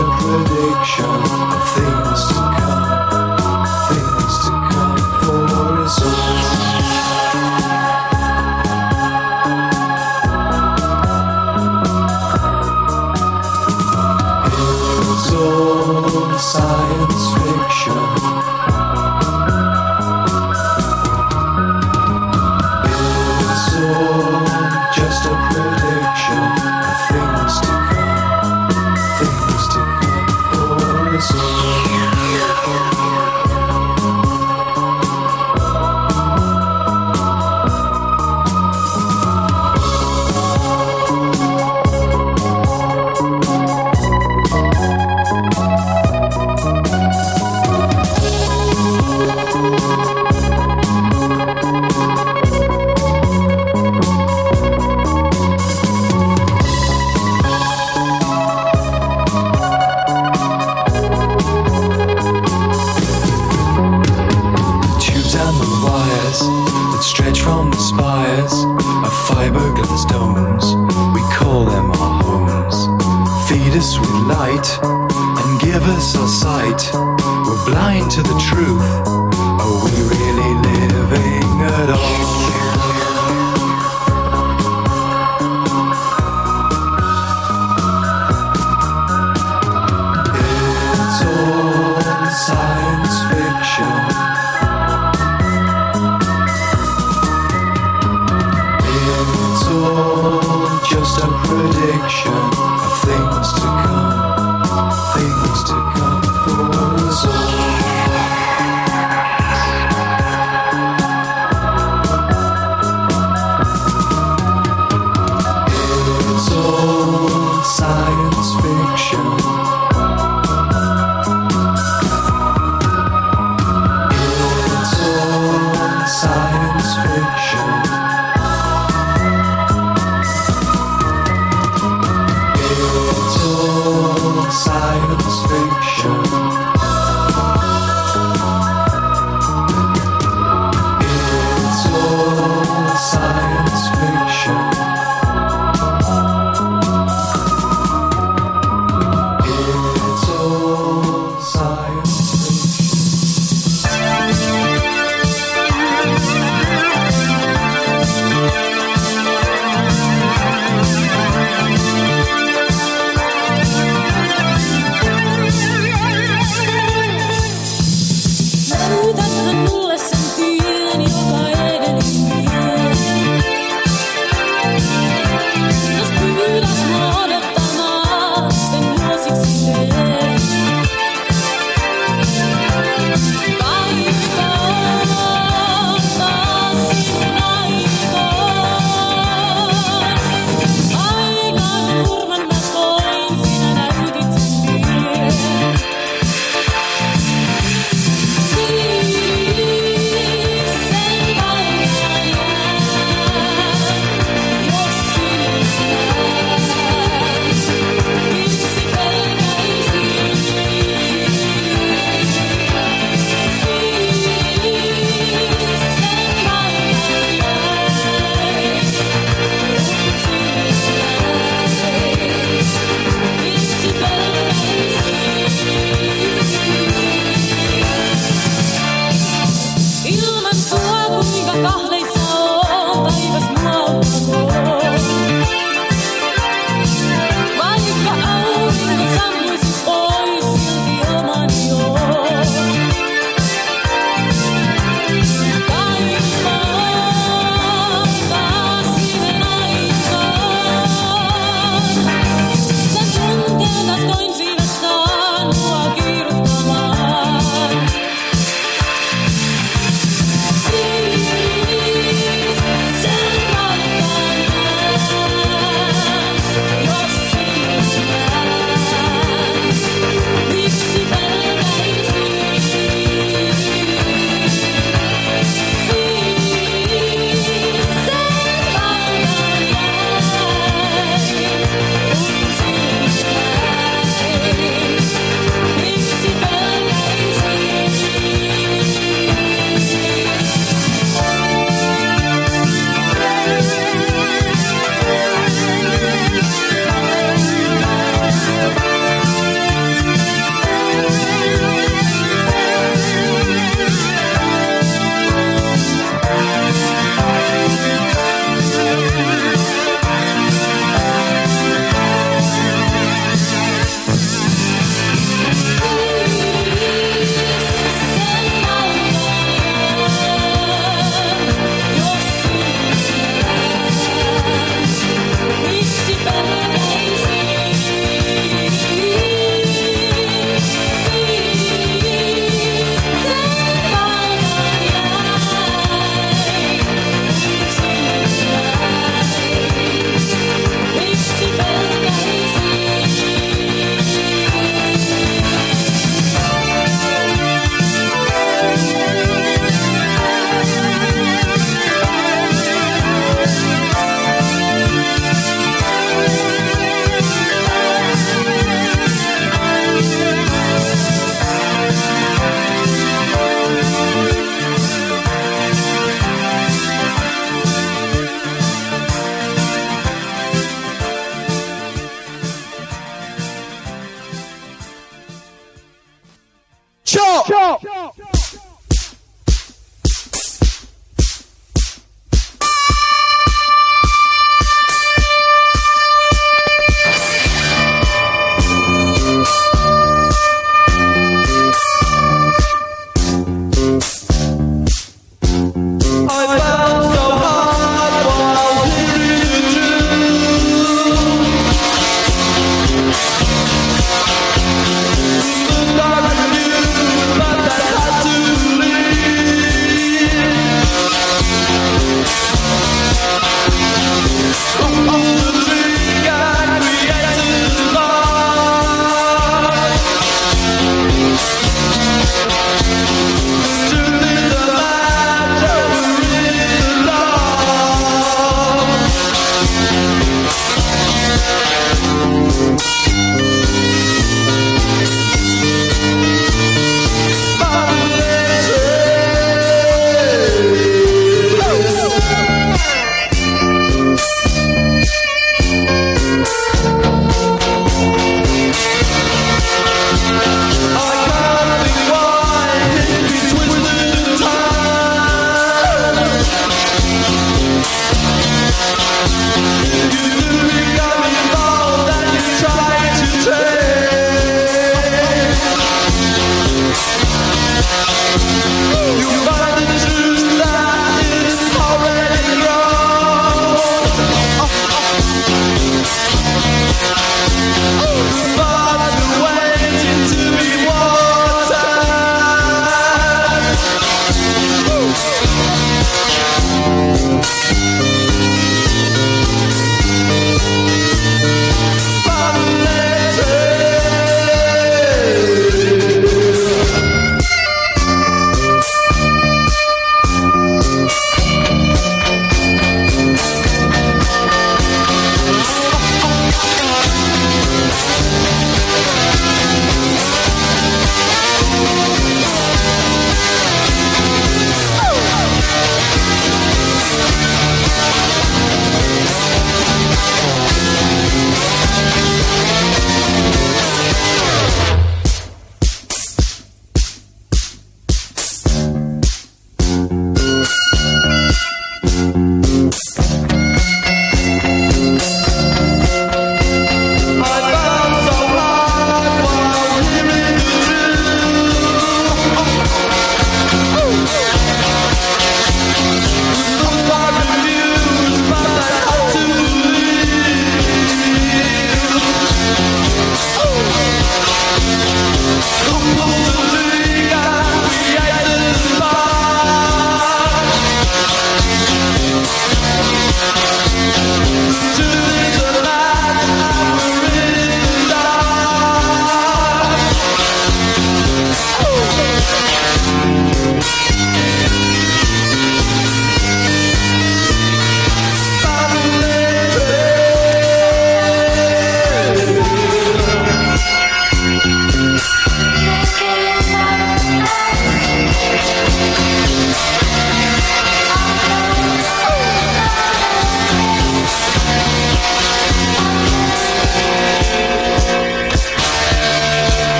a prediction of things to come,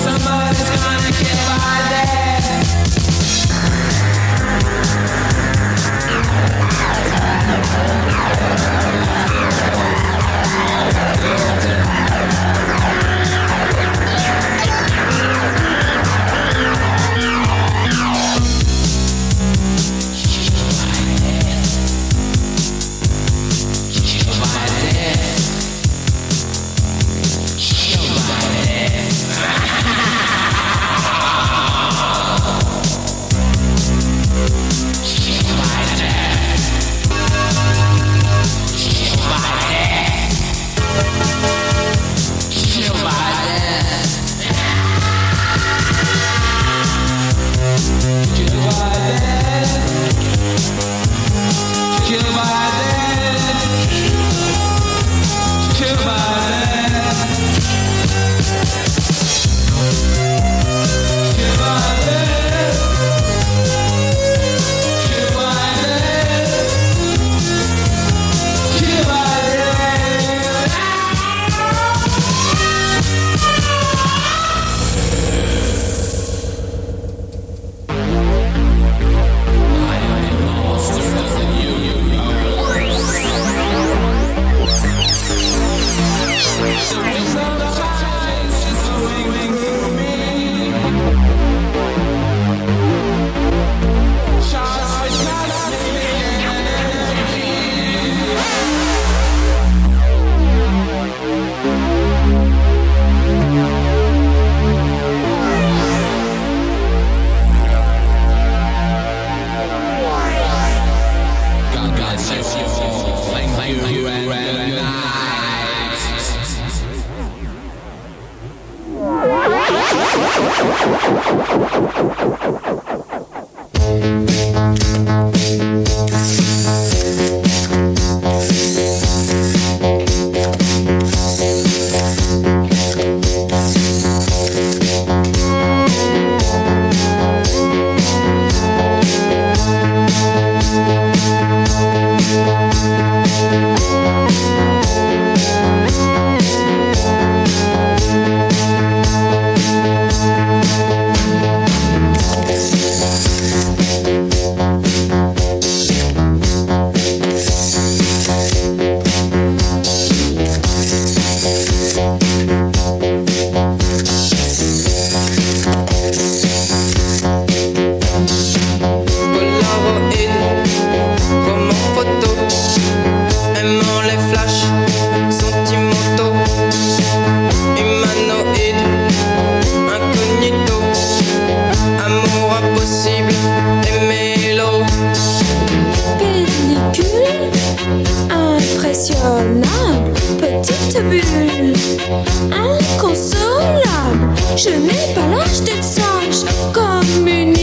Somebody's gonna kill my dad. petite bulle, inconsolable. Je n'ai pas l'âge d'être sage comme une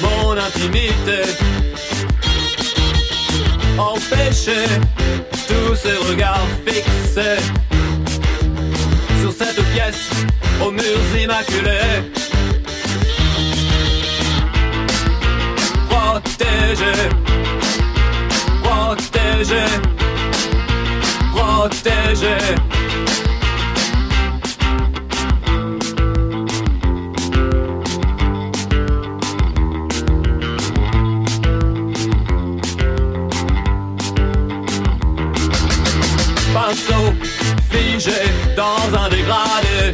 mon intimité. Empêcher tous ces regards fixés sur cette pièce aux murs immaculés. Protéger, protéger, protéger. dans un dégradé.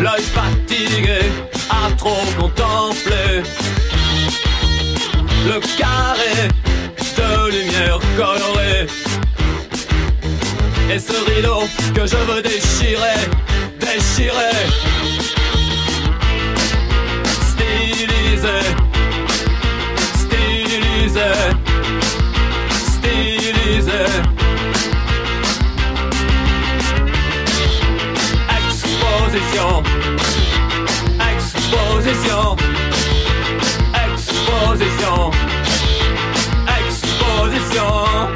L'œil fatigué à trop contempler le carré de lumière colorée. Et ce rideau que je veux déchirer, déchirer, styliser, styliser. Exposition. Exposition. Exposition.